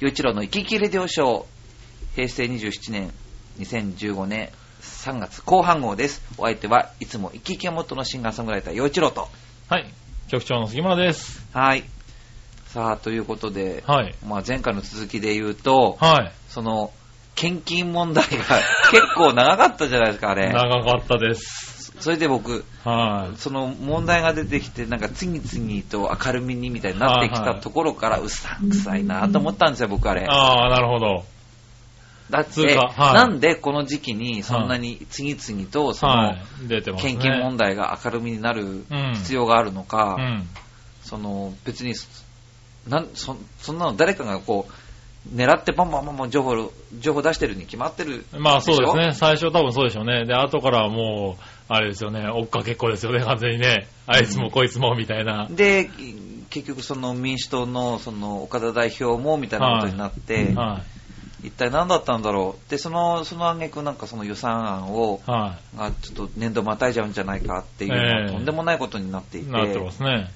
与一郎の生き生きレディオショー、平成27年、2015年3月後半号です。お相手はいつも生き生きが元のシンガーソングライター、与一郎と。はい。局長の杉村です。はい。さあ、ということで、はい。まあ、前回の続きで言うと、はい。その、献金問題が結構長かったじゃないですか、あれ。長かったです。それで僕、はい。その問題が出てきて、なんか次々と明るみにみたいになってきたところから、うさんくさいなと思ったんですよ、僕あれ。ああ、なるほど。だって、はいなんでこの時期にそんなに次々とその。献金問題が明るみになるうん必要があるのか、うん。その別になんそそんなの誰かがこう狙ってバンバンバンバン情報情報出してるに決まってるまあそうですでね。最初多分そうでしょうね。で、後からはもう、あれですよね。追っかけっこですよね、完全にね。あいつもこいつもみたいな。で結局その民主党のその岡田代表もみたいなことになって、は一体何だったんだろう？でそのその挙句なんかその予算案をい。はがちょっと年度またいじゃうんじゃないかっていうのえはえとんでもないことになっていい。て、ね。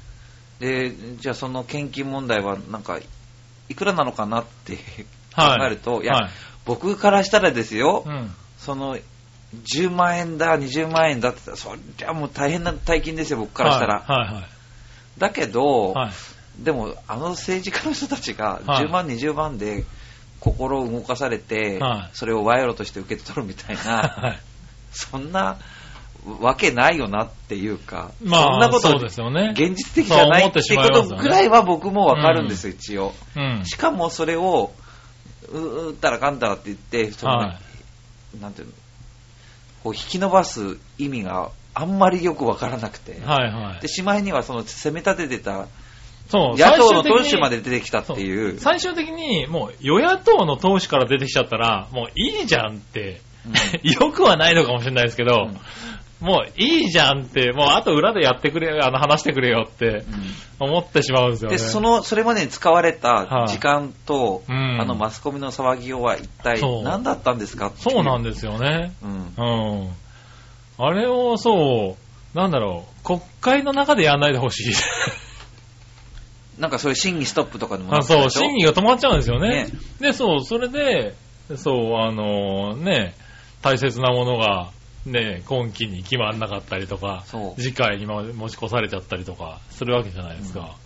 でじゃあその献金問題はなんかいくらなのかなってはい。考えると、い、や、はい。僕からしたらですよ、うん。その10万円だ20万円だって言ったらそりゃもう大変な大金ですよ僕からしたら、はい。はい。だけど、はい。でもあの政治家の人たちがはい10万20万で心を動かされて、はいそれを賄賂として受け取るみたいな、はい。そんなわけないよなっていうか、まあそんなことそうですよね。現実的じゃないっていうことぐらいは僕もわかるんですよ、一応。うん。しかもそれを、ううったらかんだらって言って、そのはなんていうの、こう引き伸ばす意味があんまりよくわからなくて、はいはい。で。しまいにはその攻め立ててたそう、野党の党首まで出てきたっていう、最終的にもう与野党の党首から出てきちゃったら、もういいじゃんって、よくはないのかもしれないですけど、もういいじゃんって、もうあと裏でやってくれ、あの話してくれよって思ってしまうんですよね。でそのそれまでに使われたはい時間と、うんあのマスコミの騒ぎようは一体何だったんですかそうなんですよね。うんうん。あれをそう、なんだろう、国会の中でやんないでほしい。なんかそういう審議ストップとかでもなあそう、審議が止まっちゃうんですよね。ねで、そう、それで、そう、あのね、大切なものが、ね、今期に決まんなかったりとか、次回に持ち越されちゃったりとか、するわけじゃないですか。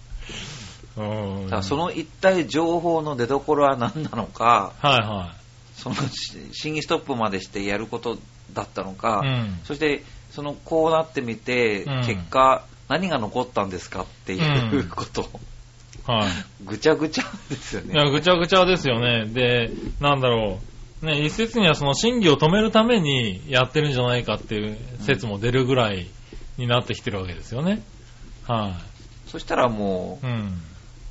うん。だからその一体情報の出所は何なのか、はいはそのし審議ストップまでしてやることだったのか、い。うん。そしてそのこうなってみて、うん結果何が残ったんですかっていううんこと、はい。ぐちゃぐちゃですよね。いや、ぐちゃぐちゃですよね。で、なんだろう。ね、一説にはその審議を止めるためにやってるんじゃないかっていう説も出るぐらいになってきてるわけですよね。はそしたらもい。うん。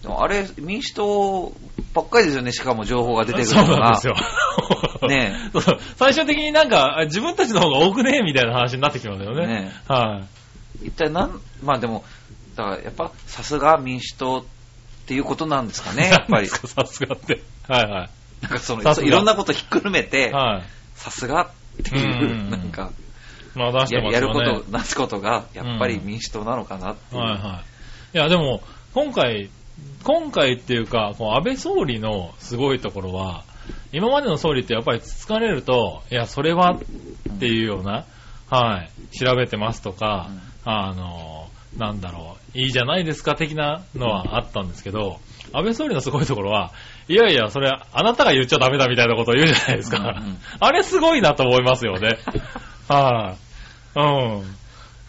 う、でもあれ民主党ばっかりですよね、しかも情報が出てくるそうのが。なんですよ。ねそう 最終的になんか自分たちの方が多くねみたいな話になってきますよね。ねはい。一体なん、まあでも、だからやっぱさすが民主党っていうことなんですかね、やっぱり さすがって。はいはい。なんかそのいろんなことひっくるめて、はい。さすがっていうう、んなんか、まあ出してややるますよね。こと、なすことが、やっぱり民主党なのかなっていう。はいはい。いや、でも、今回、今回っていうか、こう安倍総理のすごいところは、今までの総理ってやっぱり疲れると、いや、それはっていうような、はい、調べてますとか、あの、なんだろう、いいじゃないですか的なのはあったんですけど、安倍総理のすごいところは、いやいや、それ、あなたが言っちゃダメだみたいなことを言うじゃないですか。うんうんあれすごいなと思いますよね。はい、うん。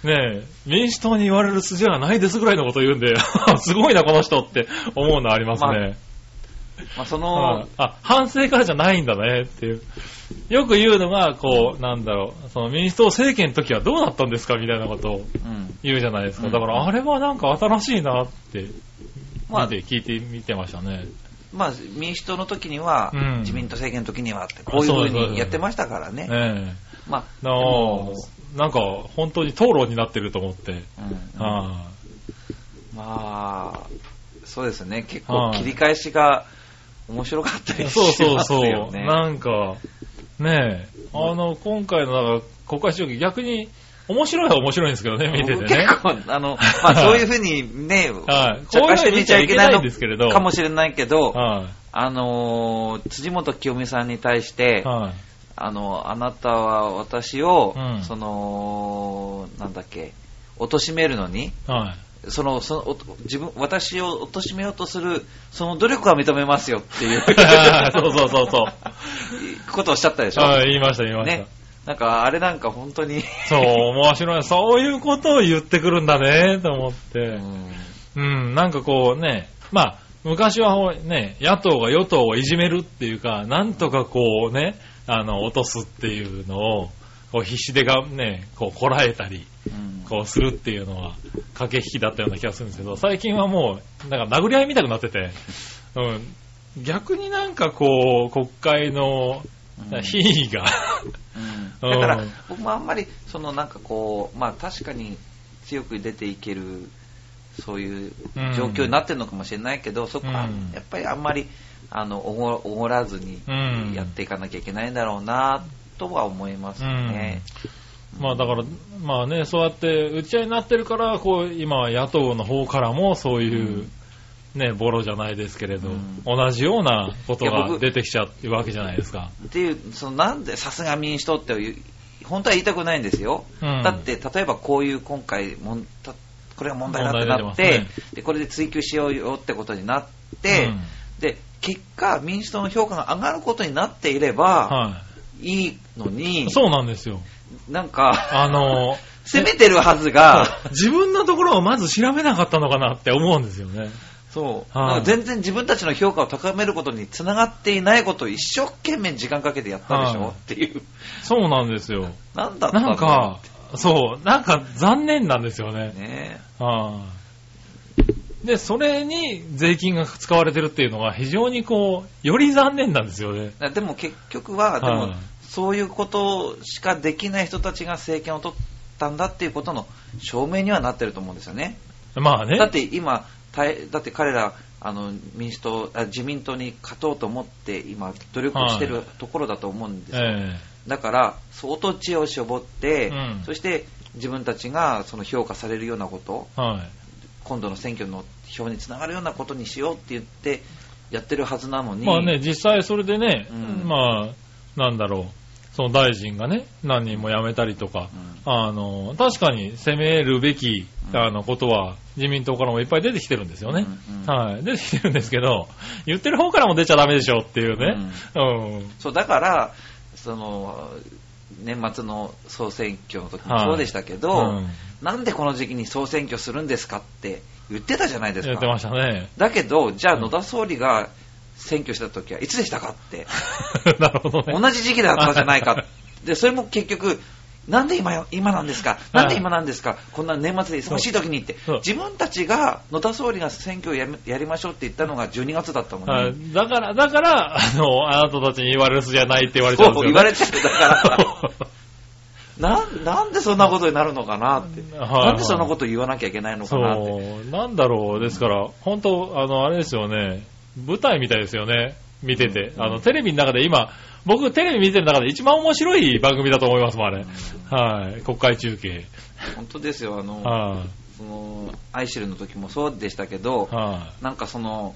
ねえ、民主党に言われる筋はないですぐらいのことを言うんで、すごいな、この人って思うのありますね。まあそのはい、あ、反省からじゃないんだねっていう。よく言うのが、こう、なんだろう、その民主党政権の時はどうだったんですかみたいなことをうん言うじゃないですか。うんだから、あれはなんか新しいなって、まあ聞いてみてましたね。まあ、民主党の時には、うん自民党政権の時にはって、こういうふうにやってましたからね。えまあ、えなんか、本当に討論になってると思って。うんはまあ、そうですね。結はい構切り返しが面白かったいりしそうそうますそう。よね。なんか、ねえ、あの、今回のなんか国会主義逆に面白いは面白いんですけどね、見てて僕ね。結構、あの、まあそういうふうにね、はい。茶化して見ちゃいけないこういうの見ちゃいけないんですけれど。のかもしれないけど、はい。あのー辻元清美さんに対して、はい。あの、あなたは私を、うんその、なんだっけ、貶めるのに、はい。その、その、お自分、私を貶めようとする、その努力は認めますよっていう そうそうそうそう。ことをおっしゃったでしょ？はい、言いました、言いました。ね。なんか、あれなんか本当に、そう、面白い。そういうことを言ってくるんだね、と思っうて。ん。うん、なんかこうね、まあ、昔はほね、野党が与党をいじめるっていうか、なんとかこうね、あの、落とすっていうのを、こう必死でがね、こうこらえたり、うん。こうするっていうのは、駆け引きだったような気がするんですけど、最近はもう、なんか殴り合いみたくなってて、うん、逆になんかこう、国会のうん。品位が、うんだからうん、僕もあんまり、そのなんかこう、まあ確かに強く出ていける、そういう状況になってるのかもしれないけど、そこはうん。やっぱりあんまり、あの、おごおごらずにうん。やっていかなきゃいけないんだろうな、とは思いますよね。まあだから、まあね、そうやって打ち合いになってるから、こう、今、野党の方からもそういう、ね、ボロじゃないですけれど、うん同じようなことが出てきちゃうわけじゃないですか。っていう、そのなんでさすが民主党って本当は言いたくないんですよ。うんだって、例えばこういう今回もんた、これが問題だってな問って、題出てで、これで追及しようよってことになって、うんで、結果、民主党の評価が上がることになっていれば、はいいのにい。、そうなんですよ。なんか、あの、攻めてるはずが、自分のところをまず調べなかったのかなって思うんですよね。そう、は全然自分たちの評価を高めることにつながっていないことを一生懸命時間かけてやったでしょ、はいっていう。そうなんですよ。なんだったなんか、そう、なんか残念なんですよね。ねはいで、それに税金が使われてるっていうのが非常にこう、より残念なんですよね。でも結局は、でもはいそういうことしかできない人たちが政権を取ったんだっていうことの証明にはなってると思うんですよね。まあね。だって今、大だって彼ら、あの民主党あ、自民党に勝とうと思って今、努力をしてるところだと思うんですよ。えだから、相当知恵を絞って、うん。そして自分たちがその評価されるようなこと、えはい。今度の選挙の票につながるようなことにしようって言ってやってるはずなのに、まあね、実際それでね、うん。まあ、なんだろう、その大臣がね、何人も辞めたりとか、うんあの、確かに攻めるべき、うんあの、ことは自民党からもいっぱい出てきてるんですよね。うんうんはい。出てきてるんですけど、言ってる方からも出ちゃダメでしょっていうね。うん。そうだからその年末の総選挙の時もそうでしたけど、うんなんでこの時期に総選挙するんですかって言ってたじゃないですか。やってましたね。だけど、じゃあ野田総理が選挙した時はいつでしたかって、なるほどね。同じ時期だったじゃないか。で、それも結局、なんで今よ今なんですか？なんで今なんですか？こんな年末で忙しい時にって。自分たちが野田総理が選挙をやめやりましょうって言ったのが12月だったのはいに。だから、だから、あの、あなたたちに言われる筋じゃないって言われちゃうんですよ、ね。そう言われちゃう。だから、なんなんでそんなことになるのかなって。はいはいなんでそんなこと言わなきゃいけないのかなって。なんだろう。ですから、本当あの、あれですよね。舞台みたいですよね。見てて。うんあの、テレビの中で今、僕テレビ見てる中で一番面白い番組だと思いますもん、あれ。はい。国会中継。本当ですよ。あの、はその、アイシェルの時もそうでしたけどなんかその、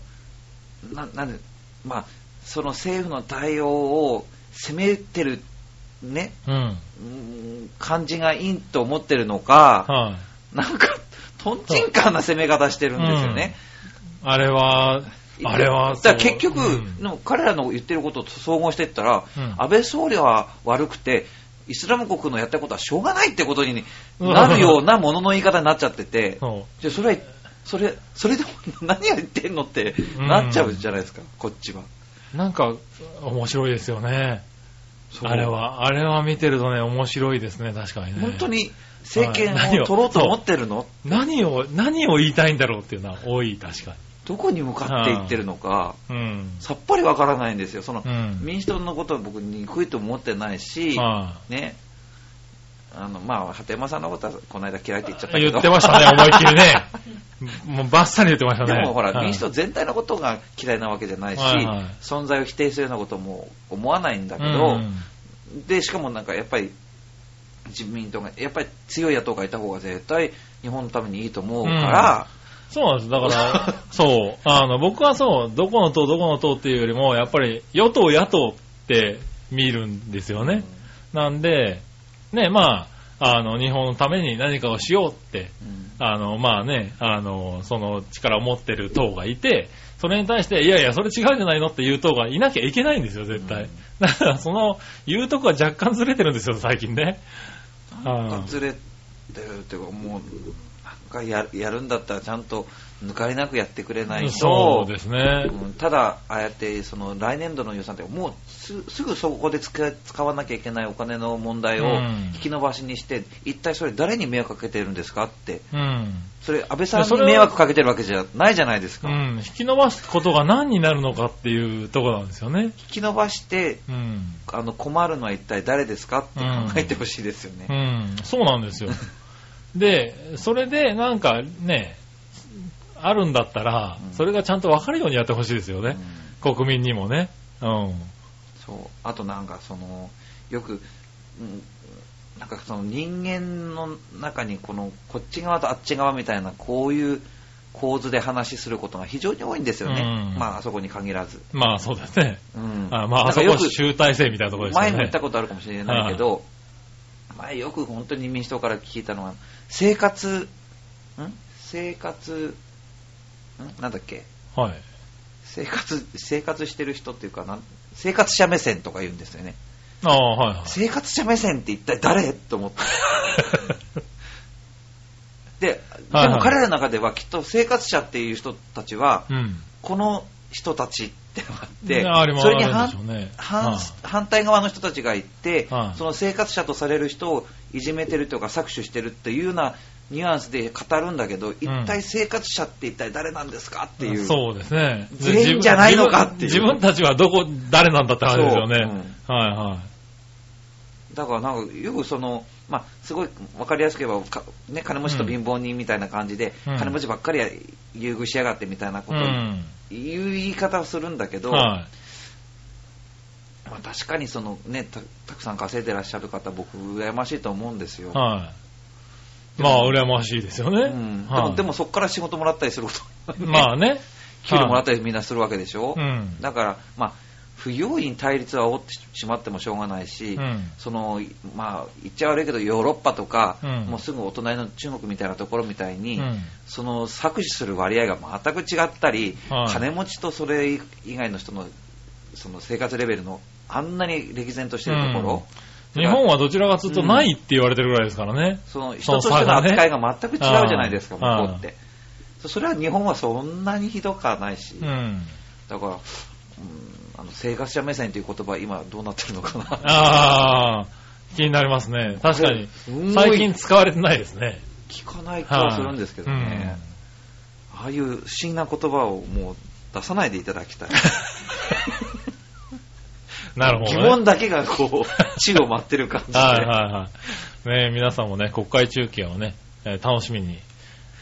な、なんで、まあ、その政府の対応を責めてる、ね、い。うん。うん感じがいいと思ってるのか、はい。なんか、とんちんかんな攻め方してるんですよね。あれは、あれは、だから結局、うん。彼らの言ってることと総合していったら、うん。安倍総理は悪くて、イスラム国のやったことはしょうがないってことになるようなものの言い方になっちゃってて、そじゃあそれは、それ、それでも何を言ってんのってなっちゃうじゃないですか、こっちは。う。なんか、面白いですよね。あれ。は、あれは見てるとね、面白いですね、確かにね。本当に政権をを？取ろうと思ってるの？何を、何を言いたいんだろうっていうのは多い、確かどこに向かっていってるのか、に。うん。さっぱりわからないんですよ。その、うん民主党のことは僕憎いと思ってないし、はね、あの、まあ、鳩山さんのことはこの間嫌いって言っちゃったい。けど。言ってましたね、思いっきりね。もうバッサリ言ってましたね。でもほら、はい民主党全体のことが嫌いなわけじゃないし、はいはい存在を否定するようなことも思わないんだけうど、んで、しかもなんかやっぱり、自民党が、やっぱり強い野党がいた方が絶対日本のためにいいと思うから、そうなんです。だから、そう。あの、僕はそう、どこの党、どこの党っていうよりも、やっぱり、与党、野党って見るんですよね。なんで、ね、まあ、あの、日本のために何かをしようって、うんあの、まあね、あの、その力を持ってる党がいて、それに対して、いやいや、それ違うんじゃないのっていう党がいなきゃいけないんですよ、絶対。だから、その、言うとこは若干ずれてるんですよ、最近ね。ずれてるっていうか、もう、なんかややるんだったらちゃんと抜かりなくやってくれないと、そうですね。うんただ、ああやってその来年度の予算って、もうすすぐそこで使わなきゃいけないお金の問題をうん引き延ばしにして、一体それ誰に迷惑かけてるんですかって、うん。それ安倍さんに迷惑かけてるわけじゃないじゃないですか。うん。引き伸ばすことが何になるのかっていうところなんですよね。引き延ばしてうん。あの困るのは一体誰ですかって考えてほしいですよね。うん。そうなんですよ。で、それでなんかね、あるんだったらうん、それがちゃんと分かるようにやってほしいですよね。国民にもね。うん。そうあとなんかそのよく、うん、なんかその人間の中にこのこっち側とあっち側みたいなこういう構図で話することが非常に多いんですよね、うんまああそこに限らず、まあそうですね。うん、あまあ、あそこ集大成みたいなところですよね。前も言ったことあるかもしれないけど、前よく本当に民主党から聞いたのは生活ん？生活ん？なんだっけ？はい。生活生活してる人っていうかなん？生活者目線とか言うんですよねああ、はいはい。生活者目線って一体誰？と思って。で、でも彼らの中ではきっと生活者っていう人たちは、うん。この人たちってのがあって、ありもそれにね。反対側の人たちがいて、はいその生活者とされる人をいじめてるとか搾取してるっていうようなニュアンスで語るんだけど、一体生活者って一体誰なんですかっていう。そうですね。全員じゃないのかっていう自分たちはどこ、誰なんだって話ですよね。そうはいはい。だからなんかよくその、まあ、すごい分かりやすく言えばか、ね、金持ちと貧乏人みたいな感じで、うん金持ちばっかり優遇しやがってみたいなことをうん。言う言い方をするんだけど、はまあ、確かにその、ね、たたくさん稼いでらっしゃる方僕羨ましいと思うんですよ。い。はい。まあ、羨ましいですよね。うん、ではいもでもそこから仕事もらったりすること、まあね。給料もらったりみんなするわけでしょ、うん。だから、まあ、不用意に対立は煽ってしまってもしょうがないし、うん。そのまあ、言っちゃ悪いけどヨーロッパとか、うん。もうすぐお隣の中国みたいなところみたいに、うん。その搾取する割合が全く違ったり、はい。金持ちとそれ以外の人のその生活レベルのあんなに歴然としてるところ、日本はどちらかというとないって言われてるぐらいですからね。その人としての扱いが全く違うじゃないですか、向はいこうって。それは日本はそんなにひどくはないし、うん。だから、うん、あの生活者目線という言葉は今どうなってるのかな。ああ、気になりますね。確かに。最近使われてないですね。聞かない気はするんですけどね。ああいう不思議な言葉をもう出さないでいただきたい。う んなるほど、ね。疑問だけがこう、宙を待ってる感じで。はいはいはい。ね皆さんもね、国会中継をね、えー楽しみに、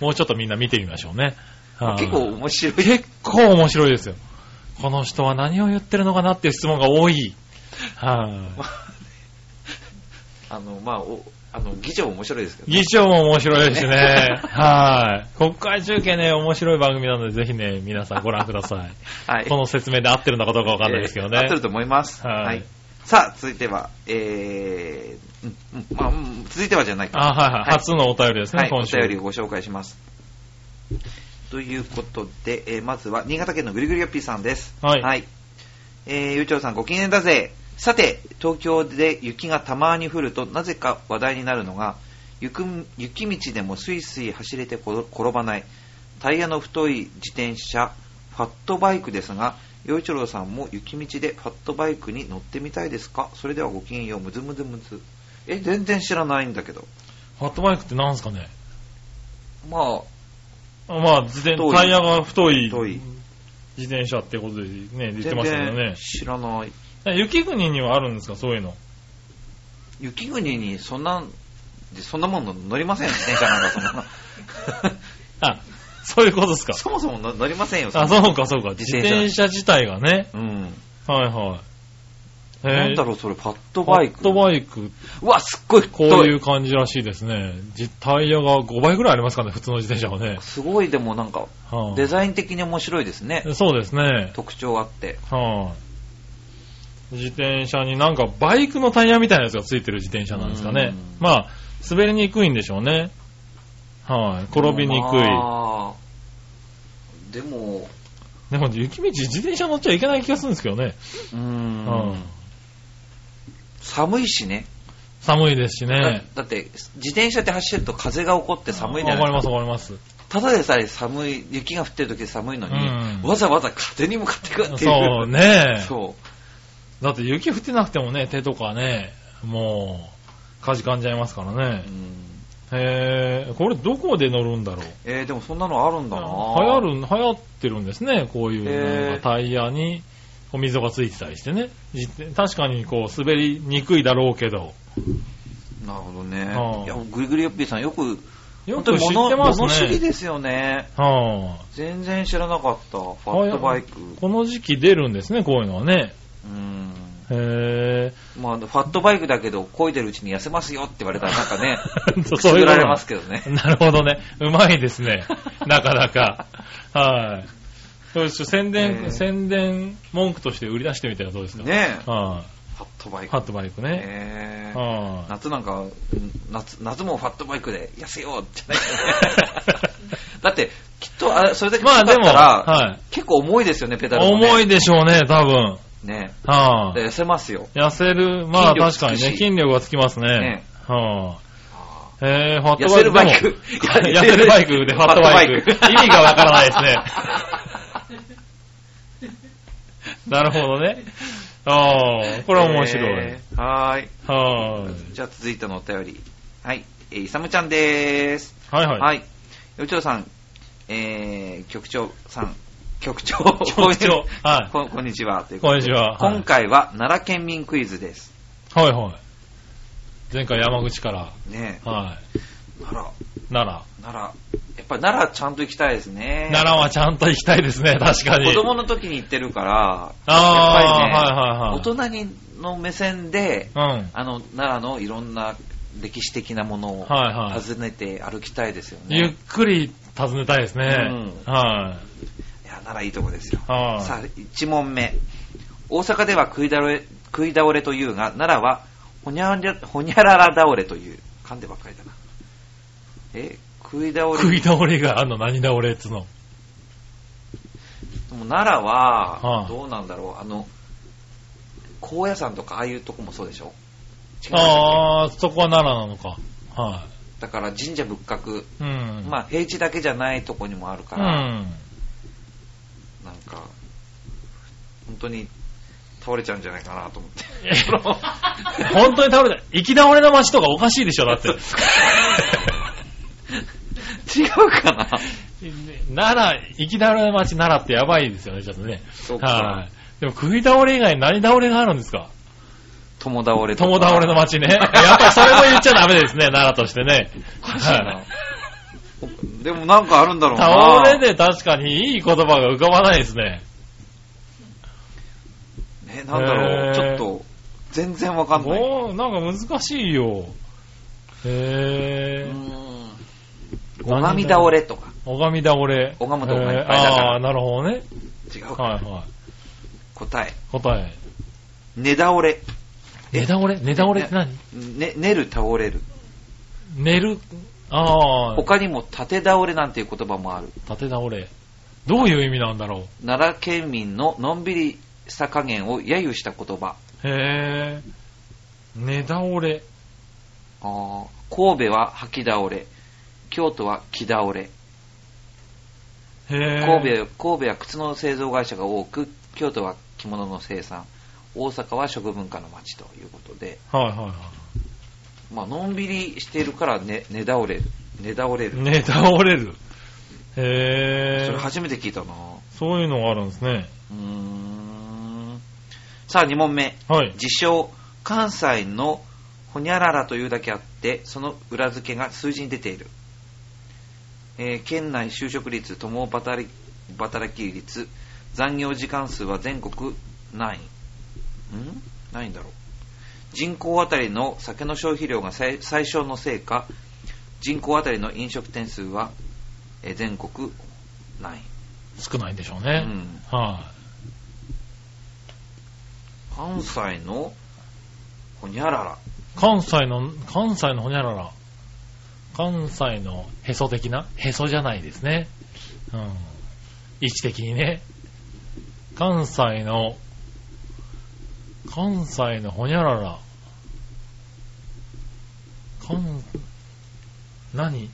もうちょっとみんな見てみましょうね。はい結構面白い。結構面白いですよ。この人は何を言ってるのかなっていう質問が多い。はい、あの、まあ、おあの、議長面白いですけど、議長も面白いですしね。はい。国会中継ね、面白い番組なので、ぜひね、皆さんご覧ください。はい。この説明で合ってるのかどうかわかんないですけどね。えー合ってると思います。はいさあ、続いては、えー、うんうんまあ、うん続いてはじゃないか。あ、はいはい。はい初のお便りですね、はい、お今週。便りをご紹介します。ということで、えーまずは、新潟県のぐりぐりよっぴーさんです。はいはい。えー、ゆうちょうさん、ご機嫌だぜ。さて、東京で雪がたまに降ると、なぜか話題になるのが、雪雪道でもスイスイ走れて転転ばない、タイヤの太い自転車、ファットバイクですが、洋一郎さんも雪道でファットバイクに乗ってみたいですか？それではごきげんよう、むずむずむず。え、全然知らないんだけど。ファットバイクって何すかね？まあ、まあ、自転タイヤが太い太い自転車ってことでね、言って全ましたけどね然。知らない。雪国にはあるんですか、そういうの？雪国にそんな、そんなもの乗りませんよ、自転車なんかそんな。あ、そういうことですか。そもそも乗乗りませんよ、あ、そうか、そうか。自転車自体がね。うん。はいはい。なんだろう、それ、ファットバイク。ファットバイク、うわ、すっごいこう太い。いう感じらしいですね。じタイヤが5倍ぐらいありますかね、普通の自転車はね。すごい、でもなんか、はあデザイン的に面白いですね。そうですね。特徴あって。はい、自転車になんかバイクのタイヤみたいなやつがついてる自転車なんですかね。うんまあ、滑りにくいんでしょうね。はい、転びにくい。まあでも、でも雪道自転車乗っちゃいけない気がするんですけどね。うんん。寒いしね。寒いですしだね。だって、自転車って走ってると風が起こって寒いじゃわかりますないですか。わかります。ただでさえ寒い、雪が降ってる時寒いのに、うんわざわざ風に向かってくっていう。そうね。そう。だって雪降ってなくてもね、手とかね、もう、かじかんじゃいますからねう。んへえ、これどこで乗るんだろう？えー、でもそんなのあるんだな流行る、流行ってるんですね、こういうへーなんかタイヤにこう溝がついてたりしてね。じ確かにこう滑りにくいだろうけど。なるほどね。はあいや、ぐりぐりよっぴーさんよく、よく知ってます物知りね。ですよね。はあ、全然知らなかった。ファットバイク。この時期出るんですね、こういうのはね。うん。へまあ、ファットバイクだけど、漕いでるうちに痩せますよって言われたらなんかね、ぇくすぐられますけどね。なるほどね。うまいですね。なかなか。はい。そうです宣へ伝、ー宣伝文句として売り出してみたらどうですかねえ。はファットバイい。ク。ハットバイクね。えーは夏なんか、うん夏、夏もファットバイクで痩せようじゃない だって、きっと、あれそれだけだったまあでも、ら、はい。結構重いですよね、ペダルも、ね。重いでしょうね、多分。ね。はい、で痩せますよ。痩せる、まあ筋力確かにね、つくし筋力がつきますね。ねはい、へー、ファッ痩せるトバイク。バイク。でも 痩せるバイクでファットバイク。ファットバイク意味がわからないですね。なるほどね。ああ、これは面白い。えーはーい。はい、じゃあ続いてのお便り。はい。えー、いさむちゃんでーす。はいはい。はい。よちょうさん、えー、局長さん、局長、局長 はいこんこんにちは。こんにちは。はい今回は奈良県民クイズです。はいはい。前回山口から、ねはい。奈良、奈奈良。やっぱり奈良ちゃんと行きたいですね良。。奈良はちゃんと行きたいですね、確かに。子供の時に行ってるから、ああ、やっぱりね、はいはいはい。大人にの目線で、うん。あの、奈良のいろんな歴史的なものをはいはい訪ねて歩きたいですよゆっね。くり訪ねたいですね。うんはいや、奈良いいとこですよ。い。はい。さあ、1問目。大阪では食い倒れ、食い倒れというが、奈良はほにゃらほにゃらら倒れという。噛んでばっかりだな。え、食い倒れ。食い倒れがあんの何倒れっつうの？でも奈良は、はあどうなんだろう。あの、高野山とかああいうとこもそうでしょ？違うああ、そこは奈良なのか。はだから神社仏閣、い。うん。まあ平地だけじゃないとこにもあるかうら、ん。なんか、本当に倒れちゃうんじゃないかなと思って。本当に倒れた。行き倒れの街とかおかしいでしょ、だって。違うかな？奈良、行き倒れの街奈良ってやばいですよね、ちょっとね。そうかはい。でも食い倒れ以外に何倒れがあるんですか？友倒れ。友倒れの街ね。やっぱりそれも言っちゃダメですね、奈良としてね。おかしいなはいでもなんかあるんだろうな。倒れで確かにいい言葉が浮かばないですね。ね、なんだろう。ちょっと、全然わかんない。おーなんか難しいよ。へうぇー。拝み倒れとか。拝み倒れ。拝むとこがいっへーぱいだからああ、なるほどね。違うか。はいはい。答え。答え。寝倒れ。寝倒れ？寝倒れって何？ね、寝る倒れる。寝る？ああ、他にも縦倒れなんていう言葉もある。縦倒れ。どういう意味なんだろ奈良県民ののんびりした加減を揶揄した言葉。う。へぇー。寝倒れ。あー神戸は吐き倒れ。京都は木倒れ。神戸神戸は靴の製造会社が多く、京都は着物の生産。大阪は食文化の街ということで、はいはいはまあのんびりしているから寝寝倒れる。寝倒れい。る。寝倒れる。へぇー。それ初めて聞いたなそういうのがあるんですね。うーん。さあ2問目。はい。自称、関西のほにゃららというだけあって、その裏付けが数字に出ている。えー県内就職率、共働き働き率、残業時間数は全国何位ん？何だろう。人口あたりの酒の消費量が最最小のせいか、人口あたりの飲食店数は、えー全国ない。少ないんでしょううね。ん。は関西のほにゃらら。い。関西の、関西のほにゃらら。関西のへそ的な？へそじゃないですね。うん。位置的にね。関西の、関西のほにゃらら。関、何？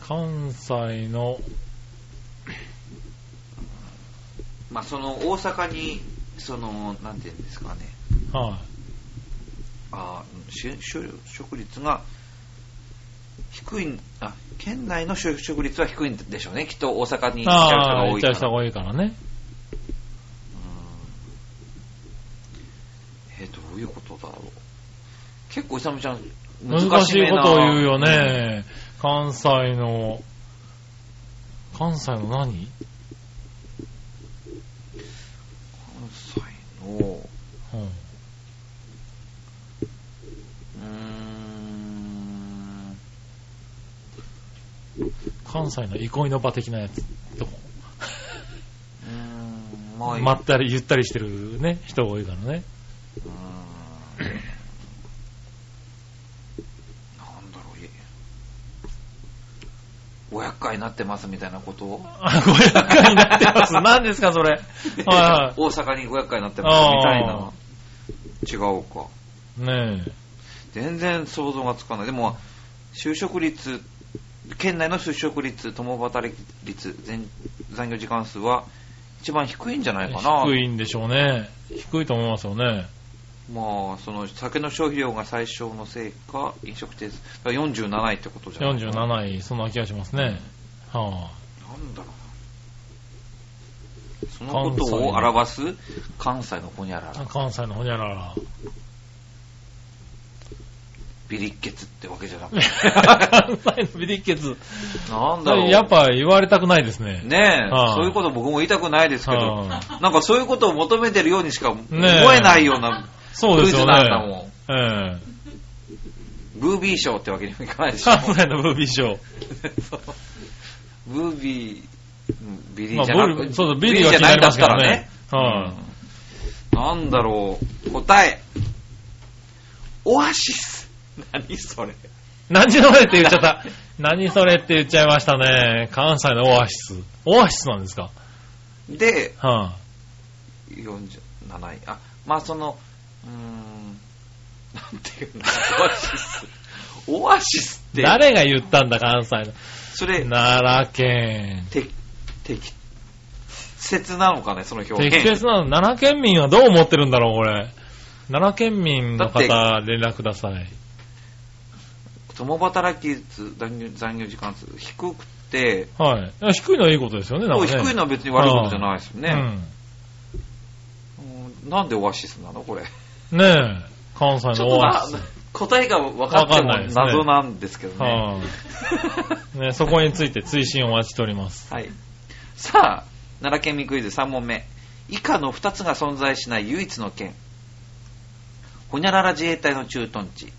関西の、まあ、その大阪に、その、なんていうんですかね。はい。あーし就職率が低い、あ、県内の就職率は低いんでしょうね。きっと大阪に行っちゃう人ああ、が多いから。行っちゃう人が多いからね。えーどういうことだろう。結構、イサムちゃん、難難しいことを言うよ。ね。関西の、関西の何？関西の、うん。うーん、関西の憩いの場的なやつ。とこうーん、まあ、まったり、ゆったりしてるね、人が多いからね。うーんなんだろう、いお厄介になってますみたいなこと？をあ、ご厄介になってます。何ですか、それ。は大阪にご厄介になってますみたいな。違うか。いはい。ね全然想像がつかない。でも、就職率、県内の就職率、共働き率、全残業時間数は一番低いんじゃないかな。低いんでしょうね。低いと思いますよね。まあ、その酒の消費量が最小のせいか、飲食店数、だから47位ってことじゃないかな。47位、そんな気がしますね。はなんだろうな。そのことを表す関西のホニャラあ、ラ、関西のほにゃらら。ビリッケツってわけじゃなくて。関西のビリッケツ。なんだろう。やっぱ言われたくないですね。ねえ、はいそういうこと僕も言いたくないですけど、はなんかそういうことを求めてるようにしか思ねええないようなクイズ。なんだもん。ええブービー賞ってわけにもいかないでしょ。関西のブービー賞。ブービー、うんビリまあーじゃなくますからねビリーじゃないんだったらね。うんなんだろう。答え。オアシス。何それ。何それって言っちゃった。何それって言っちゃいましたね。関西のオアシス。オアシスなんですか？で、は47位。あ、まあその、うーん、なんていうの、オアシス。オアシスって、誰が言ったんだ、関西の。それ、奈良県。て適切なのかね、その表現。適切なの？奈良県民はどう思ってるんだろう、これ。奈良県民の方、連絡ください。共働き率、残業残業時間数、低くて、はい。低いのはいいことですよね、なんかね。低いのは別に悪いことじゃないですよね。うん。うんなんでオアシスなのこれ。ねえ。関西のオアシス。答えが分かっても謎なんですけどね。はい。ね、そこについて追伸をお待ちしております。はい。さあ、奈良県民クイズ3問目。以下の2つが存在しない唯一の県。ほにゃらら自衛隊の駐屯地。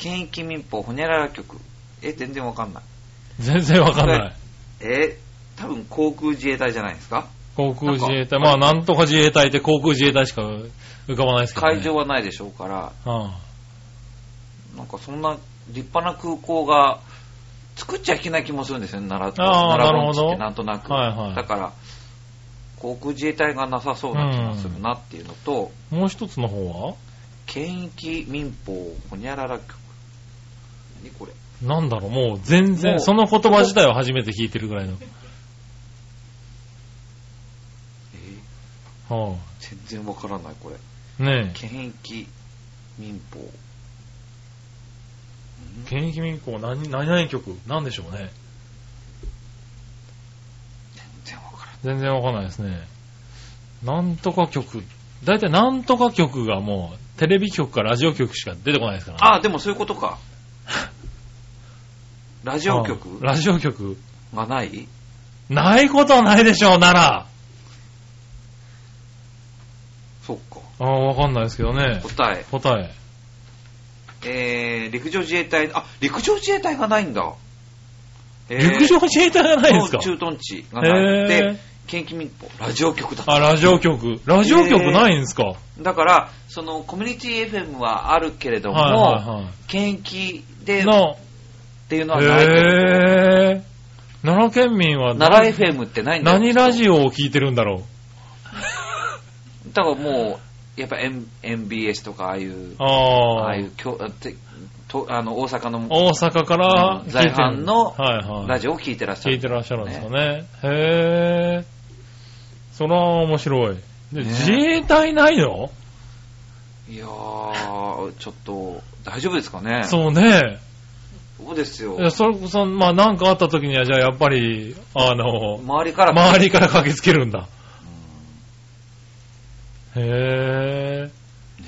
県域民放ほにゃらら局。え、全然わかんない。全然わかんない。え、多分航空自衛隊じゃないですか？航空自衛隊。まあ、なんとか自衛隊って航空自衛隊しか浮かばないですけど、ね。会場はないでしょうから、はなんかそんな立派な空港が作っちゃいけない気もするんですよね、奈良あー奈良盆地ってなるほどなんとなく。はいはいだから、航空自衛隊がなさそうな気がするなっていうのと、あ、もう一つの方は？県域民放ほにゃらら局。何これなんだろう、もう全もう然、その言葉自体を初めて聞いてるぐらいの。えーは全然わからない、これ。あ、ね県域民放。え。県域民放何、何々局なんでしょうね。全然わからない。全然わかんないですね。なんとか局。だいたいなんとか局がもう、テレビ局かラジオ局しか出てこないですから、ね。ああ、でもそういうことか。ラジオ局？ラジオ局がない？ないことはないでしょう、なら。そっか。ああ、わかんないですけどね。答え。答え。えー、陸上自衛隊、あ、陸上自衛隊がないんだ。え、陸上自衛隊がないんですか？駐屯地がなって、県機民報、ラジオ局だった。あ、ラジオ局。ラジオ局ないんですか、だから、その、コミュニティ FM はあるけれども、はいはいはい。県機でっの、ていうのはないけど、へぇー。奈良県民は奈良 FM ってないんだよ何ラジオを聞いてるんだろだからもう、やっぱ M MBS とかああいう、う。ああああいう、きょあてとあの、大阪の大阪から聞いてる在阪のはいはい、ラジオを聞いてらっしゃる。聞いてらっしゃるんですかね。へそら面白い。でね自衛隊ないの？いやー、ちょっと、大丈夫ですかね？そうね。そうですよい。やそそまあ、なんかあった時には、じゃあやっぱり、あの、周りから、周りから駆けつけるんだ。へ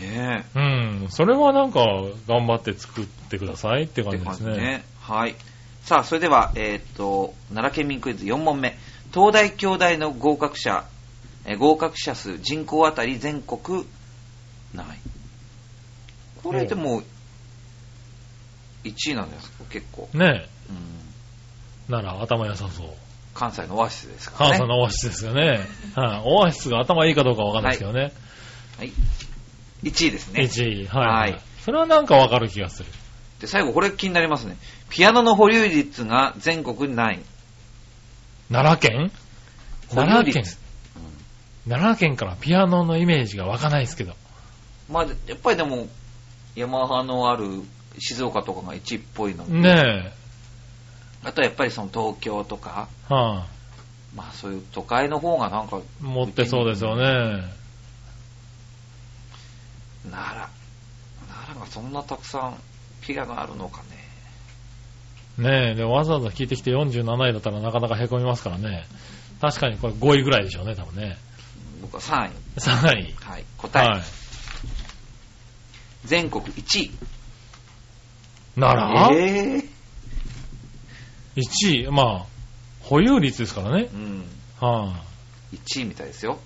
ねぇー。うん。それはなんか、頑張って作ってくださいって感じですね。はい。さあ、それでは、えーっと、奈良県民クイズ4問目。東大京大の合格者、えー合格者数、人口あたり全国ない。これでも、1位なんですか結構。ねうん。え。なら頭良さそう。関西のオアシスですからね。関西のオアシスですよね。はい。オアシスが頭いいかどうかわかんないですけどね。はい。1位ですね。1位。はい、ははいい。それはなんかわかる気がする。で、最後これ気になりますね。ピアノの保有率が全国にない。奈良県？保有奈良県率。奈良県からピアノのイメージが湧かないですけど。まあ、やっぱりでも、ヤマハのある静岡とかが1位っぽいので、ねあとはやっぱりその東京とか、え。はまあそういう都会の方がなんか、い、持ってそうですよね。奈良。奈良がそんなたくさんピアノあるのかね。ねえ。で、わざわざ聞いてきて47位だったらなかなか凹みますからね。確かにこれ5位ぐらいでしょうね、多分ね。僕は3位。3位。はい。答え。はい。全国1位。奈良、ええ ?1 位。まあ、保有率ですからね。うん。は1位みたいですよ。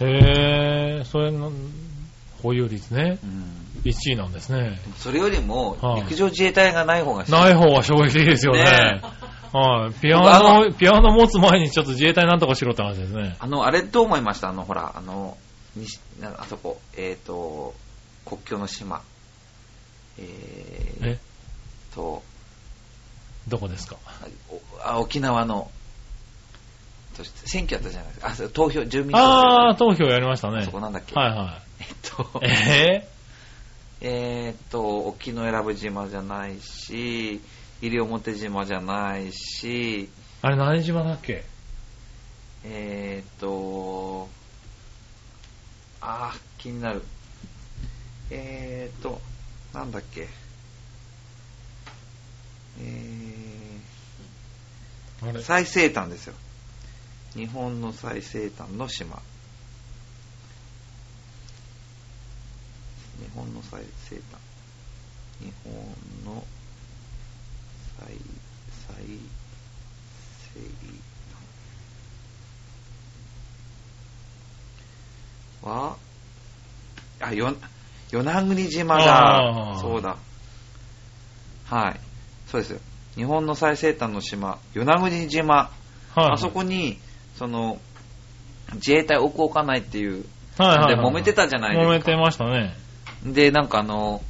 い、へえ、それの、保有率ね。うん。1位なんですね。それよりもは、い陸上自衛隊がない方がない方は衝撃的ですよね。ねはい。ピアノ、ピアノ持つ前にちょっと自衛隊なんとかしろって話ですね。あの、あれどう思いました？あの、ほら、あの、西なあそこ、えっ、と、国境の島。えー、え、と、どこですか？おあ沖縄の、と選挙やったじゃないですか。あ、投票、住民投票。あー、投票やりましたね。そこなんだっけ？はいはえっとい。、え？えっと、沖永良部島じゃないし、西表島じゃないし、ー、あれ何島だっけ？えーっと、あー、気になる。えーっと、なんだっけ？えー、あれ？最西端ですよ。日本の最西端の島。日本の最西端。日本の最、最西端は、あ、よ、与那国島だそうだ。はい。そうですよ。日本の最西端の島、与那国島。はいはい。あそこに、その、自衛隊置く置かないっていう、はいはいはいで揉めてたじゃないですか揉めてましたね。で、なんかあの、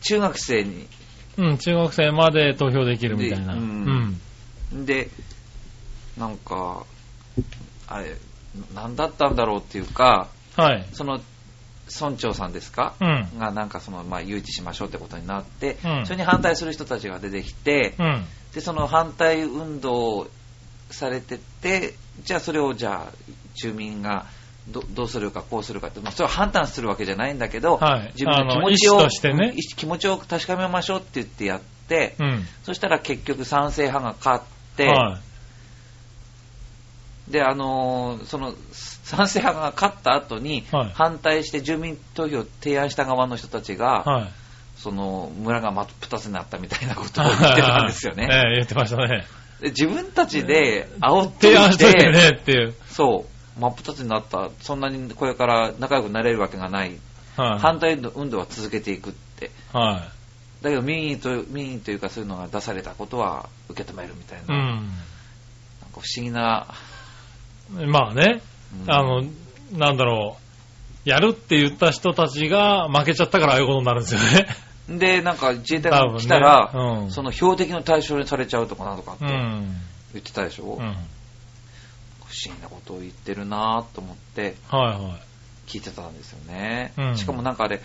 中学生に、うん、中学生まで投票できるみたいな。でううんん。で、なんか、あれ、なんだったんだろうっていうか、はい。その、村長さんですか、うん。がなんかその、まあ、誘致しましょうってことになって、うんそれに反対する人たちが出てきて、うん。で、その反対運動をされてて、じゃあそれをじゃあ、住民がどどうするかこうするかって、まあ、それを判断するわけじゃないんだけど、はい自分の気持ちをね気持ちを確かめましょうって言ってやって、うん。そしたら結局賛成派が勝って、はい。で、あのーその賛成派が勝った後に、はい反対して住民投票を提案した側の人たちが、はい。その村が真っ二つになったみたいなことを 言ってたんですよえね。え言ってましたね。で自分たちで煽って提案しといてねっていう。そう。真っ二つになった、そんなにこれから仲良くなれるわけがない、はい。反対運動は続けていくって。はだけど民意と、民意というかそういうのが出されたことは受け止めるみたいい。な、なんか不思議な、うん。まあね、うんあの、なんだろう、やるって言った人たちが負けちゃったからああいうことになるんですよね。で、なんか自衛隊が来たら、うんその標的の対象にされちゃうとかなんとかってうん。言ってたでしょ、うん。不思議なことを言ってるなぁと思ってはいはい。聞いてたんですよね。うんしかもなんかあれ、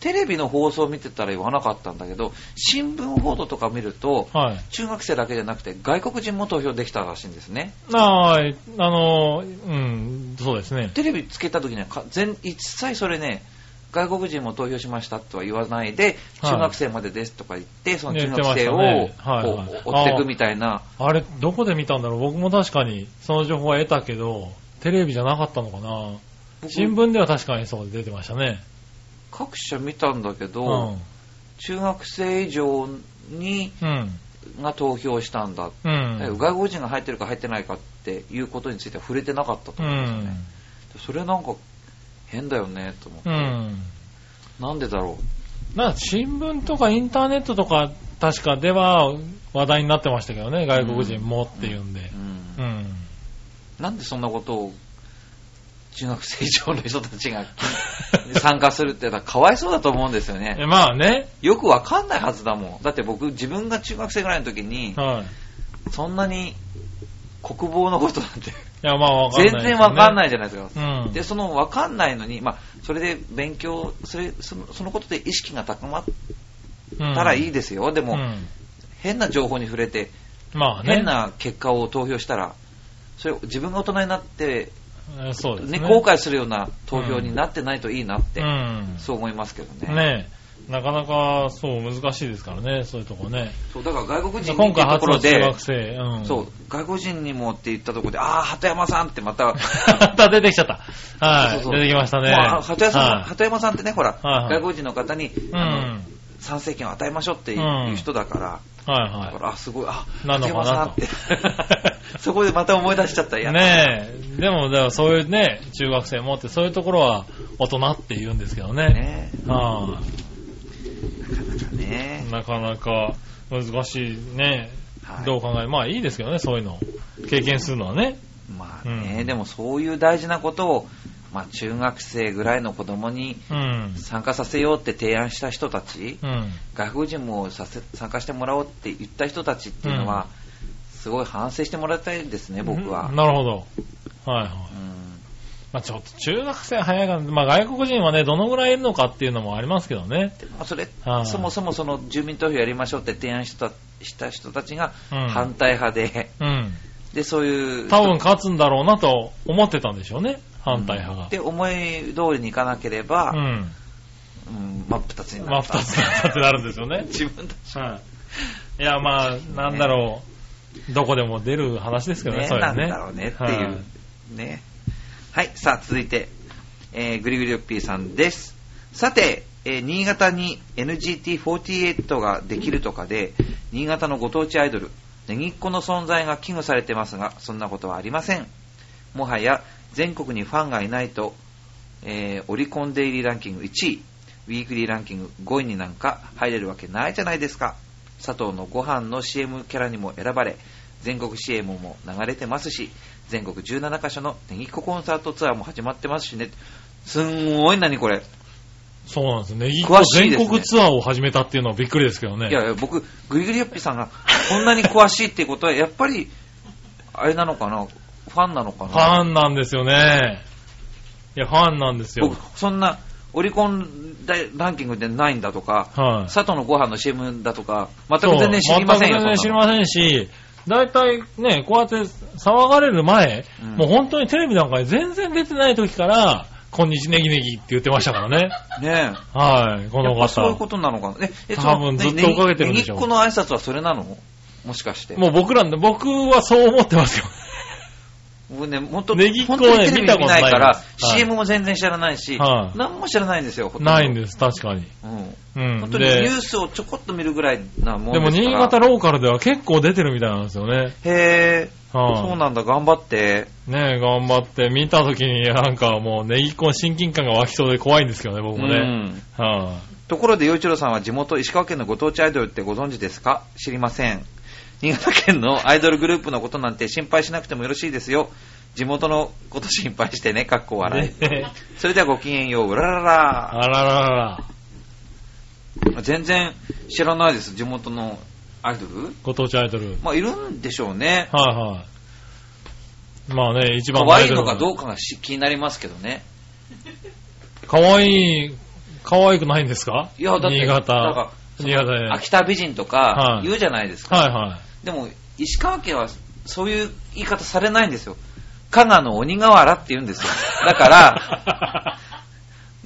テレビの放送を見てたら言わなかったんだけど、新聞報道とか見ると、はい。中学生だけじゃなくて外国人も投票できたらしいんですね。はい。あの、うん、そうですね。テレビつけた時にはか全一切それね、外国人も投票しましたとは言わないで、はい中学生までですとか言って、その中学生をねはい追っていくみたいな、あれ、どこで見たんだろう？僕も確かにその情報は得たけど、テレビじゃなかったのかな？僕新聞では確かにそう出てましたね。各社見たんだけうど、ん。中学生以上にうん。が投票したんだ、うん。外国人が入ってるか入ってないかっていうことについては触れてなかったとう思うんですよね。ん。それなんか変だよねと思って、うん。なんでだろなんか新聞とかインターネットとか確かでは話題になってましたけどね、外国人もっていうんでう、。うんうん。なんでそんなことを中学生以上の人たちが 参加するってのはかわいそうだと思うんですよね。えまあね。よくわかんないはずだもん。だって僕自分が中学生ぐらいの時にはい。そんなに国防のことなんていや、まあわかんない、全然わかんい。ないじゃないですか。うん。で、そのわかんないのに、まあ、それで勉強、それ、そのそのことで意識が高まったらいいですよ。でも、うん変な情報に触れて、まあね。変な結果を投票したら、それを自分が大人になって、えそうですね。ね、後悔するような投票になってないといいなって、うん。そう思いますけどね。ねえ。なかなかそう難しいですからね、そういうとこね。そうだから外国人に今回っていうところで初の中学、生。うん。そう、外国人にもって言ったところで、ああ、鳩山さんってまた、また出てきちゃった。はい。そうそう出てきましたね。まあ鳩山さん、はい鳩山さんってね、ほら、はいはい外国人の方に、うあのん。参政権を与えましょうっていう,、うん人だから、はいはだから、あ、すごい、あ、なのかなと鳩山さんって。そこでまた思い出しちゃった。いい。やねえ。でも、でもそういうね、中学生もって、そういうところは大人って言うんですけどね。ねはねい。なかなか難しいね。はいどう考え、まあいいですけどね、そういうの。経験するのはね。まあね、うんでもそういう大事なことを、まあ中学生ぐらいの子供にうん。参加させようって提案した人たち、うん。外国人もさせ参加してもらおうって言った人たちっていうのは、すごい反省してもらいたいですね、僕は。なるほど。はいはい。うんまあちょっと中学生早いから、まあ外国人はね、どのぐらいいるのかっていうのもありますけどね。でまあそれ、はいそもそもその住民投票やりましょうって提案したした人たちがうん反対派で、うん。で、そういう。多分勝つんだろうなと思ってたんでしょうね。反対派が。で、思い通りにいかなければ、うんうん。真っ二つにまあなった。二つだってなるんですよね。自分たちはい。いや、まあ、なんだろう。どこでも出る話ですけどね、ねそれね。なんだろうねっていう。はいね。はい、さあ続いて、えーグリグリオッピーさんです。さて、えー新潟に NGT48 ができるとかで、新潟のご当地アイドル、ネギっ子の存在が危惧されてますが、そんなことはありません。もはや全国にファンがいないと、えーオリコンデイリーランキング1位、ウィークリーランキング5位になんか入れるわけないじゃないですか。佐藤のご飯の CM キャラにも選ばれ、全国 CM も流れてますし、全国17カ所のネギっ子コンサートツアーも始まってますしね。すんごい何これ。そうなんですよね。詳しいですね全国ツアーを始めたっていうのはびっくりですけどね。いやいや、僕、グリグリヨッピさんが こんなに詳しいっていうことは、やっぱり、あれなのかな？ファンなのかな？ファンなんですよね。いや、ファンなんですよ僕。、そんな、オリコン大ランキングでないんだとか、はい。佐藤のご飯の CM だとか、全く全然知りませんよ、全然知りませんし、大体ね、こうやって騒がれる前、うんもう本当にテレビなんかに全然出てない時から、こんにちネギネギって言ってましたからね。ねはい、このっぱそういうこ方。となのかな。え、え多分ずっと追っかけてるんでしょうネギっ子の挨拶はそれなの？もしかして。もう僕らんで、僕はそう思ってますよ。僕ね、本当ネギっ子本当にテレビね見たことないから、ですはい CM も全然知らないし、はい何も知らないんですよ、ほとんどないんです、確かに。うん。うん。本当にニュでースをちょこっと見るぐらいなもんでもですから。新潟ローカルでは結構出てるみたいなんですよね。へぇはいそうなんだ、頑張って。ねえ、頑張って見た時になんかもうネギっ子の親近感が湧きそうで怖いんですけどね、僕もね。うんはところで、洋一郎さんは地元石川県のご当地アイドルってご存知ですか？知りません。新潟県のアイドルグループのことなんて心配しなくてもよろしいですよ。地元のこと心配してね、かっこい。笑い。ねそれではごきげんよう、うらららあらららら。ら。全然知らないです、地元のアイドルご当地アイドル。まあ、いるんでしょうね。はいはい。まあね、一番可愛いのかどううかがし気になりますけどね。可愛い、可愛くないんですか？いや、だって、新潟。新潟で。秋田美人とかはい言うじゃないですか。はいはい。でも、石川県はそういう言い方されないんですよ。加賀の鬼瓦って言うんですよ。だから、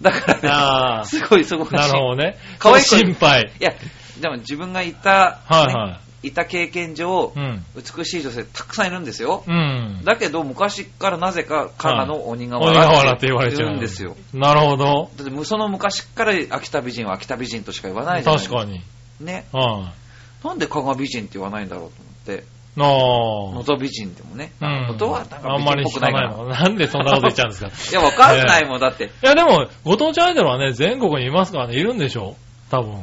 だからあね、すごいそこあ、なるほどね。可愛い子心配。いや、でも自分がいた、はいはねいた経験上い。、うん。美しい女性たくさんいるんですよ。うん。だけど、昔からなぜか加賀の鬼瓦って言われちゃうんですよ。。なるほど。だって、その昔から秋田美人は秋田美人としか言わないじゃないですか。確かに。ね。はい。なんで加賀美人って言わないんだろうと思って。な能あ。登美人でもね。うん能登はなんかあんまり美人っぽくないかな。知らないの。なんでそんなこと言っちゃうんですか？いや、わかんないもん、だって。いや、でも、ご当地アイドルはね、全国にいますからね、いるんでしょ多分。う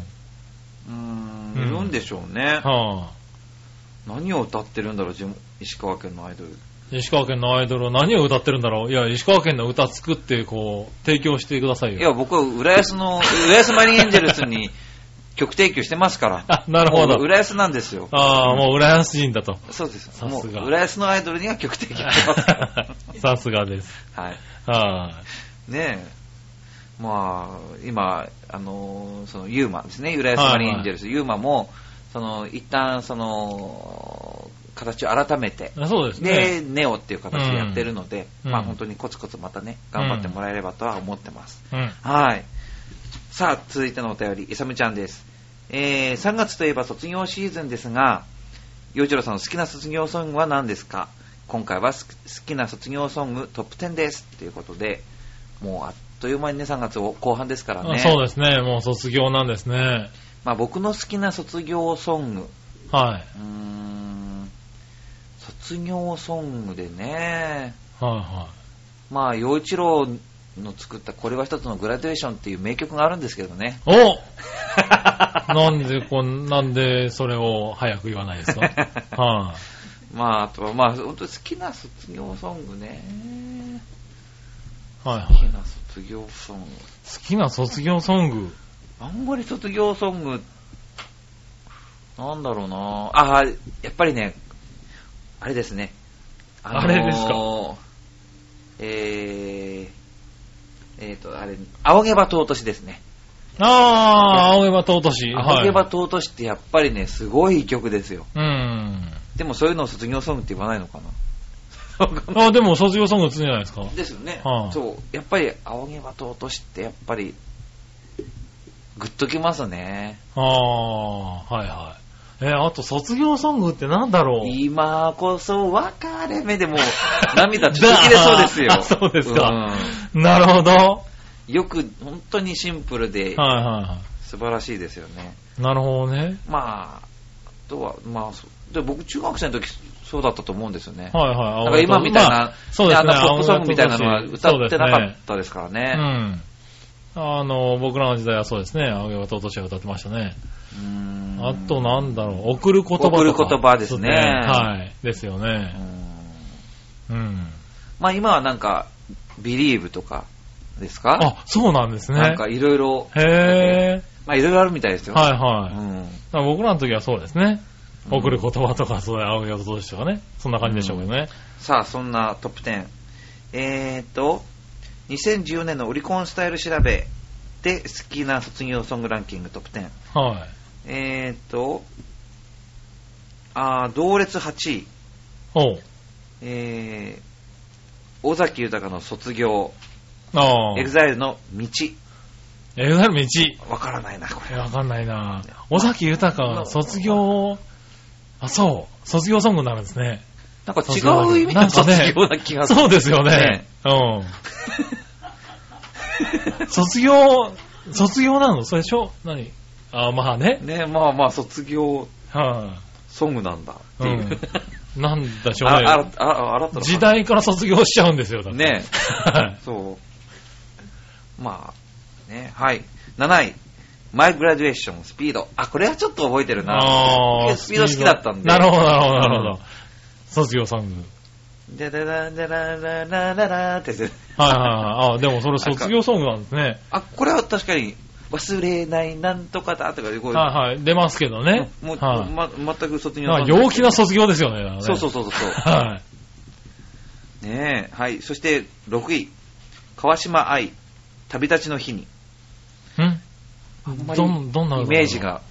ーん、うんいるんでしょうね。は何を歌ってるんだろう、石川県のアイドル。い。石川県のアイドルは何を歌ってるんだろう？いや、石川県の歌作って、こう、提供してくださいよ。いや、僕は浦安の、浦安マリンエンジェルスに曲提供してますから。あ、なるほど。浦安なんですよ。ああ、もう浦安人だと。そうです。もう浦安のアイドルには曲提供してますから。さすがです。はい。はねえ。まあ、今、あのーその、ユーマですね、浦安マリンエンジェルス。ユーマも、その、一旦、その、形を改めて、い。そうですで、ね。ネオっていう形でやってるので、うんまあ本当にコツコツまたね、頑張ってもらえればとは思ってます。うん。はい。さあ、続いてのお便り、いさむちゃんです。えー、3月といえば卒業シーズンですが、洋一郎さんの好きな卒業ソングは何ですか？今回は好きな卒業ソングトップ10です。ということで、もうあっという間にね、3月後半ですからね。そうですね。もう卒業なんですね。まあ僕の好きな卒業ソング、はうーん、卒業ソングでね、い。はいはまあ、洋一郎の作ったこれは一つのグラデーションっていう名曲があるんですけどね。い。お なんで、こん、なんでそれを早く言わないですか？はまあ、あとは、まあ、本当に好きな卒業ソングね。い。はいはい。好きな卒業ソング。好きな卒業ソング？あんまり卒業ソング、なんだろうなあ、やっぱりね、あれですね。あれですか？えー、えーと、あれ、青毛羽尊しですね。あー、青山尊し。青毛羽はい。尊しってやっぱりね、すごい曲ですよ。うん。でもそういうのを卒業ソングって言わないのかなあ、でも卒業ソングつじゃないですか？ですよね。はいそう。やっぱり、青毛羽尊しってやっぱり、グッときますね。あー、はいはい。えーあと卒業ソングってなんだろう？今こそ別れ目でもう、涙ちょっと切れそうですよ。あ そうですかうんなるほど。はよく、本当にシンプルでい、はいは素晴らしいですよね。い。なるほどね。まあ、あとは、まあ、で僕、中学生の時、そうだったと思うんですよね。はいはい。なんか今みたいな、まあそうですね。あのポップソングみたいなのは歌ってなかったですからね。ね。うん。あの、僕らの時代はそうですね。青山尊しが歌ってましたね。うーんあとなんだろう。送る言葉とか。送る言葉ですねはい。ですようね。んうん。まあ今はなんか、Believe とかですか？あ、そうなんですね。なんかいろいろ、へまあいろいろあるみたいですー。よ。はいはい。うんまあ僕らの時はそうですね。うん送る言葉とか、そういう青山尊しとかね。そんな感じでしょうけどね。さあ、そんなトップ10。えーと、2014年のオリコンスタイル調べで好きな卒業ソングランキングトップ10。はい。えーと、あー同列8位。ほう。えー、尾崎豊の卒業。ああ。エグザイルの道。エグザイル道。わからないな、これ。えわかんないな尾崎豊、卒業、あ、そう。卒業ソングになるんですね。なんか違う意味の卒業な気がする。そうですよね。ねうん。卒業、卒業なの？それでしょ何？あまあね。ね、まあまあ、卒業はソングなんだってい、いう。うん。なんでしょうあ、あ、ね。あ、あ、あらったな時代から卒業しちゃうんですよ、だって。ねはいそう。まあ、ね、はい。7位。マイグラデュエーション、スピード。あ、これはちょっと覚えてるな。あースピード好きだったんで。なるほど、なるほど、なるほうんど。卒業ソング。でだらだらららららってやつはいはいはい。あ、でもそれ卒業ソングなんですね。あ、これは確かに、忘れないなんとかだとか、こうはいはい。出ますけどね。もう、はいま、全く卒業まあ陽気な卒業ですよね。ねそうそうそうそう。はい。ねえ、はい。そして、6位。川島愛、旅立ちの日に。ん？どん、どんなイメージ。が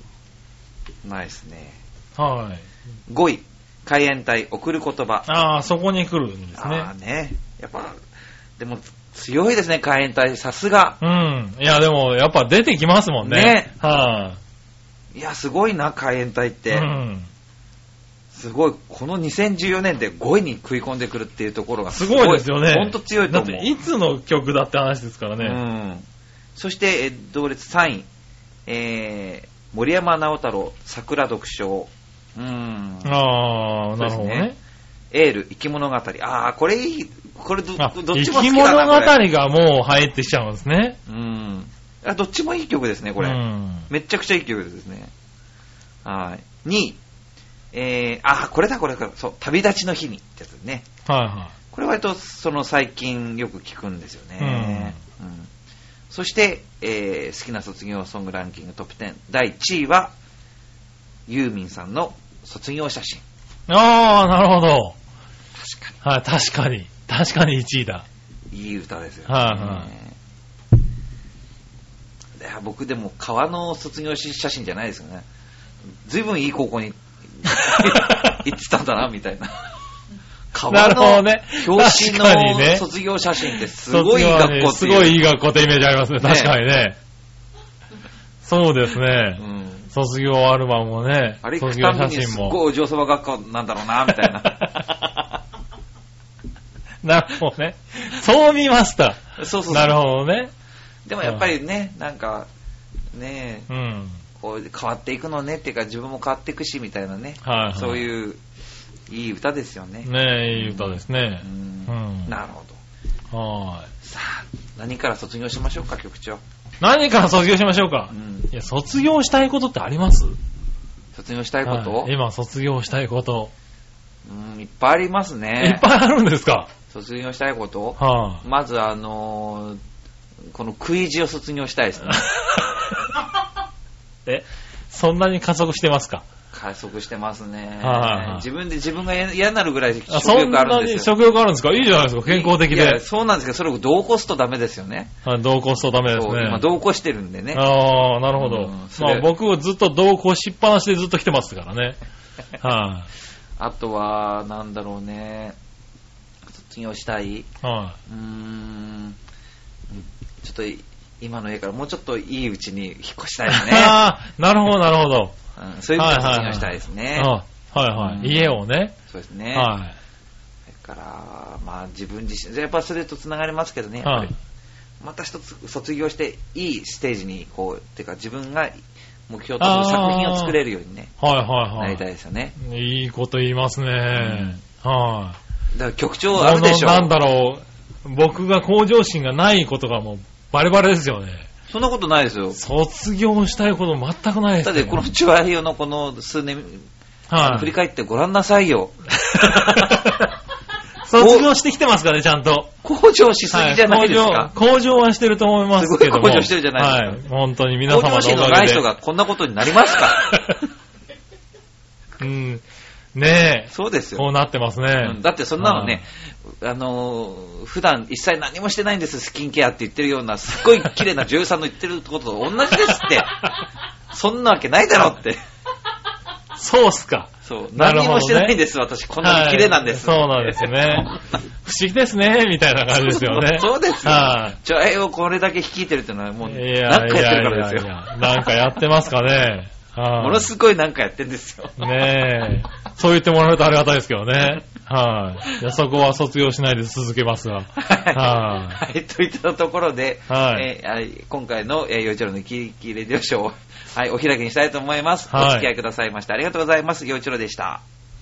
ないですね。はい。5位。海援隊、送る言葉。ああ、そこに来るんですねああ。ね。やっぱ、でも、強いですね、海援隊。さすが。うん。いや、でも、やっぱ出てきますもんね。ねはいや、すごいな、海援隊っい。て。うん。すごい、この2014年で5位に食い込んでくるっていうところがすごいですよね。ほんと強いと思う。だって、いつの曲だって話ですからうね。ん。そして、えー同列3位。えー、森山直太郎、桜読書。うん。ああ、なるほどね。エール、生き物語。ああ、これいい。これど、あどっ生ちも好きだき物な、これ。語がもう入ってきちゃうんですね。うん。あ、どっちもいい曲ですね、これ。うん。めっちゃくちゃいい曲ですね。はい。2位。えー、あ、これだ、これだ。そう、旅立ちの日にってやつね。はいはこれ割と、その最近よく聞くんですよね。うんそして、えー好きな卒業ソングランキングトップ10。第1位は、ユーミンさんの卒業写真。い。ああ、なるほど。確かはい、確かに。確かに1位だ。に。いい歌ですよ、ね。はいはいいや僕でも川の卒業写真じゃないですよね。ずいぶんいい高校に 行ってたんだな、みたいな。な川のね表紙の卒業写真ってすごいいい学校っていう。すごいいい学校ってイメージありますね。確かにね。そうですうね。ん。卒業アルバムもね。あれ卒業写真も。ごいお嬢様学校なんだろうな、みたいな。なるほどね。そう見ました。そうそうそうなるほどね。でもやっぱりね、なんか、ねえ、うん。こう変わっていくのねっていうか自分も変わっていくしみたいなね、はいはい。そういういい歌ですよね。ねえ、いい歌ですねう。んうんなるほど。はさあ、何から卒業しましょうか、局長。い。何から卒業しましょうか？う。んいや、卒業したいことってあります？卒業したいこと、はい今卒業したいこと。うん、いっぱいありますいっね。ぱいあるんですか？卒業したいことはまずあのーこのクイジを卒業したいですね。い。え、そんなに加速してますか？加速してますね。はい自分で自分が嫌嫌になるぐらい食あそん欲あるなんにですよ。食欲あるんですか？いいじゃないですか。健康的で。そうなんですけど、それを同行すとダメですよね。はい同行すとダメですそう今ね。同行してるんでね。ああ、なるほど。うんまあ僕はずっと同行しっぱなしでずっと来てますからね。はあとは、なんだろうね。卒業したいい。はうーん。ちょっとい今の家からもうちょっといいうちに引っ越したいですい。ね。ああ、なるほど、なるほど。うん、そういう意味で卒業したいですね。あはいはい。うん家をね。そうですね。はそれから、まあ自分自身、やっぱそれと繋がりますけどね、い。やっぱりはい。また一つ卒業していいステージに、こう、っていうか自分が目標とする作品を作れるようにね、はいはいはなりたいですよね。い。いいこと言いますね。はだから局い。長あるでしょなんだろう。僕が向上心がないことがもうバレバレですよね。そんなことないですよ。卒業したいこと全くないですね。だってこのチュアヒオのこの数年、はい。振り返ってごらんなさいよ。卒業してきてますからね、ちゃんと。向上しすぎじゃないですか。はい向上向上はしてると思いますけども。すごい向上してるじゃないですかはい。本当に皆向様のお上心のかげで。ない人がこんなことになりますか うん。ねえ。そうですよ。こうなってますうねん。だってそんなのね、あのー普段一切何もしてないんです、スキンケアって言ってるような、すっごい綺麗な女優さんの言ってることと同じですって。そんなわけないだろって。そうっすか。そう。なるほどね何もしてないんです、私。こんなに綺麗なんです。はいそうなんですね。不思議ですね、みたいな感じですよね。そうですよ。はじゃあ、絵をこれだけ率いてるっていうのはもう、い。いや何かやってるからいですよ。やいやいやなんかやってますかね。はいものすごい何かやってるんですよ。ねえ。そう言ってもらえるとありがたいですけどね。はい。いや、そこは卒業しないで続けますが。ははい。といったところで、はいえーはい今回の、えー、洋一郎のキキレディオショーを、はい、お開きにしたいと思います。はいお付き合いくださいましてありがとうございます。洋一郎でした。